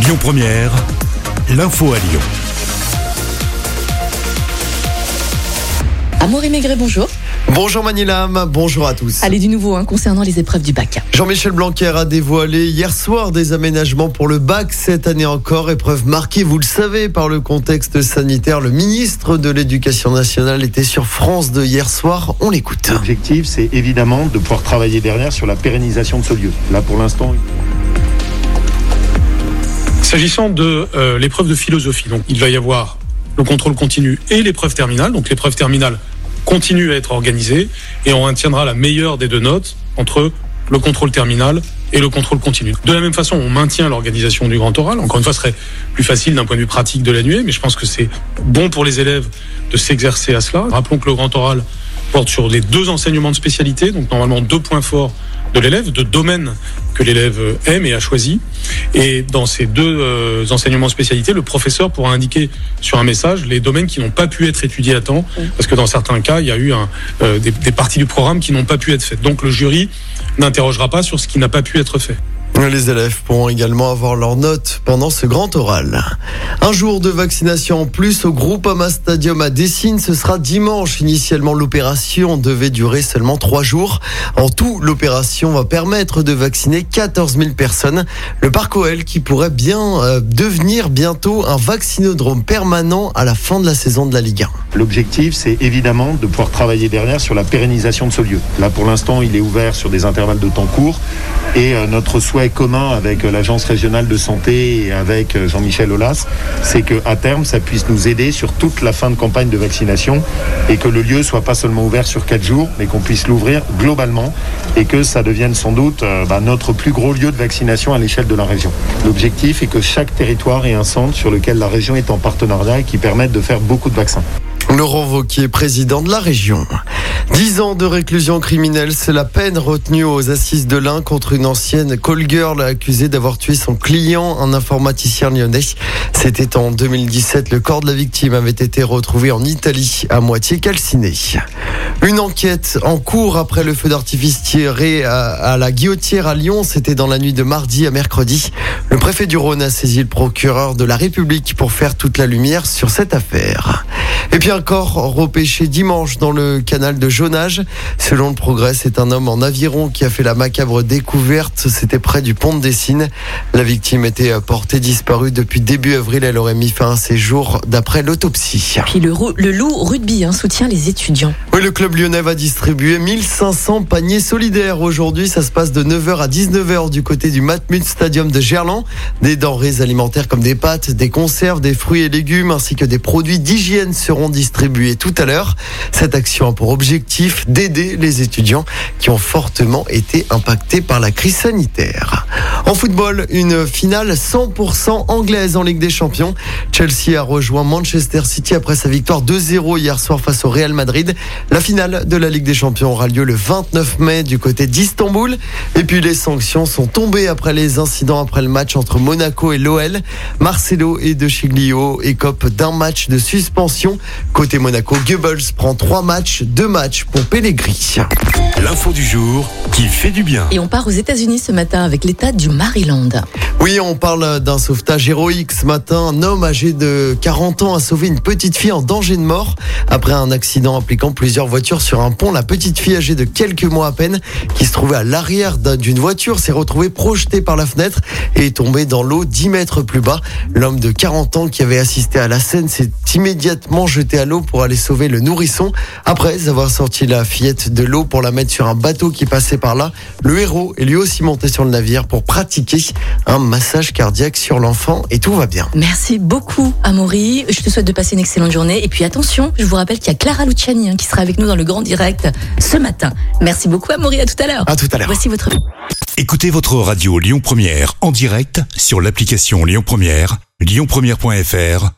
Lyon Première, l'info à Lyon. Amaury Maigret, bonjour. Bonjour Manilam, bonjour à tous. Allez, du nouveau hein, concernant les épreuves du bac. Jean-Michel Blanquer a dévoilé hier soir des aménagements pour le bac cette année encore. Épreuve marquée, vous le savez, par le contexte sanitaire. Le ministre de l'Éducation nationale était sur France de hier soir. On l'écoute. L'objectif, c'est évidemment de pouvoir travailler derrière sur la pérennisation de ce lieu. Là, pour l'instant. S'agissant de euh, l'épreuve de philosophie, donc il va y avoir le contrôle continu et l'épreuve terminale. Donc l'épreuve terminale continue à être organisée et on retiendra la meilleure des deux notes entre le contrôle terminal et le contrôle continu. De la même façon, on maintient l'organisation du grand oral. Encore une fois, ce serait plus facile d'un point de vue pratique de l'annuer, mais je pense que c'est bon pour les élèves de s'exercer à cela. Rappelons que le grand oral porte sur les deux enseignements de spécialité, donc normalement deux points forts de l'élève, de domaines que l'élève aime et a choisi. Et dans ces deux euh, enseignements spécialités, le professeur pourra indiquer sur un message les domaines qui n'ont pas pu être étudiés à temps, parce que dans certains cas, il y a eu un, euh, des, des parties du programme qui n'ont pas pu être faites. Donc le jury n'interrogera pas sur ce qui n'a pas pu être fait. Les élèves pourront également avoir leurs notes pendant ce grand oral. Un jour de vaccination en plus au Groupama Stadium à Dessine. Ce sera dimanche. Initialement, l'opération devait durer seulement trois jours. En tout, l'opération va permettre de vacciner 14 000 personnes. Le parc OL qui pourrait bien euh, devenir bientôt un vaccinodrome permanent à la fin de la saison de la Ligue 1. L'objectif, c'est évidemment de pouvoir travailler derrière sur la pérennisation de ce lieu. Là, pour l'instant, il est ouvert sur des intervalles de temps courts. Et euh, notre souhait commun avec euh, l'Agence régionale de santé et avec euh, Jean-Michel Aulas, c'est qu'à terme, ça puisse nous aider sur toute la fin de campagne de vaccination et que le lieu soit pas seulement ouvert sur quatre jours, mais qu'on puisse l'ouvrir globalement et que ça devienne sans doute bah, notre plus gros lieu de vaccination à l'échelle de la région. L'objectif est que chaque territoire ait un centre sur lequel la région est en partenariat et qui permette de faire beaucoup de vaccins. Laurent Vauquier, président de la région. 10 ans de réclusion criminelle, c'est la peine retenue aux assises de l'Ain contre une ancienne call girl accusée d'avoir tué son client, un informaticien lyonnais. C'était en 2017. Le corps de la victime avait été retrouvé en Italie, à moitié calciné. Une enquête en cours après le feu d'artifice tiré à, la guillotière à Lyon. C'était dans la nuit de mardi à mercredi. Le préfet du Rhône a saisi le procureur de la République pour faire toute la lumière sur cette affaire. Et puis corps repêché dimanche dans le canal de Jonage. Selon le progrès, c'est un homme en aviron qui a fait la macabre découverte. C'était près du pont de Dessine. La victime était portée disparue depuis début avril. Elle aurait mis fin à ses jours d'après l'autopsie. Puis le, le loup rugby hein, soutient les étudiants. Oui, le club lyonnais va distribuer 1500 paniers solidaires aujourd'hui. Ça se passe de 9h à 19h du côté du Matmut Stadium de Gerland. Des denrées alimentaires comme des pâtes, des conserves, des fruits et légumes ainsi que des produits d'hygiène seront distribués tout à l'heure. Cette action a pour objectif d'aider les étudiants qui ont fortement été impactés par la crise sanitaire. En football, une finale 100% anglaise en Ligue des Champions. Chelsea a rejoint Manchester City après sa victoire 2-0 hier soir face au Real Madrid. La finale de la Ligue des Champions aura lieu le 29 mai du côté d'Istanbul. Et puis les sanctions sont tombées après les incidents après le match entre Monaco et l'OL. Marcelo et De Chiglio écopent d'un match de suspension. Côté Monaco, Goebbels prend trois matchs, deux matchs pour Pellegrini. L'info du jour qui fait du bien. Et on part aux États-Unis ce matin avec l'État du Maryland. Oui, on parle d'un sauvetage héroïque ce matin. Un homme âgé de 40 ans a sauvé une petite fille en danger de mort après un accident impliquant plusieurs voitures sur un pont. La petite fille âgée de quelques mois à peine, qui se trouvait à l'arrière d'une voiture, s'est retrouvée projetée par la fenêtre et est tombée dans l'eau 10 mètres plus bas. L'homme de 40 ans qui avait assisté à la scène s'est immédiatement jeté à l'eau pour aller sauver le nourrisson. Après avoir sorti la fillette de l'eau pour la mettre sur un bateau qui passait par là, le héros est lui aussi monté sur le navire pour pratiquer un massage cardiaque sur l'enfant et tout va bien. Merci beaucoup, Amaury. Je te souhaite de passer une excellente journée. Et puis attention, je vous rappelle qu'il y a Clara Luciani hein, qui sera avec nous dans le grand direct ce matin. Merci beaucoup, Amaury. À tout à l'heure. À tout à l'heure. Voici votre. Écoutez votre radio Lyon Première en direct sur l'application Lyon Première, lyonpremière.fr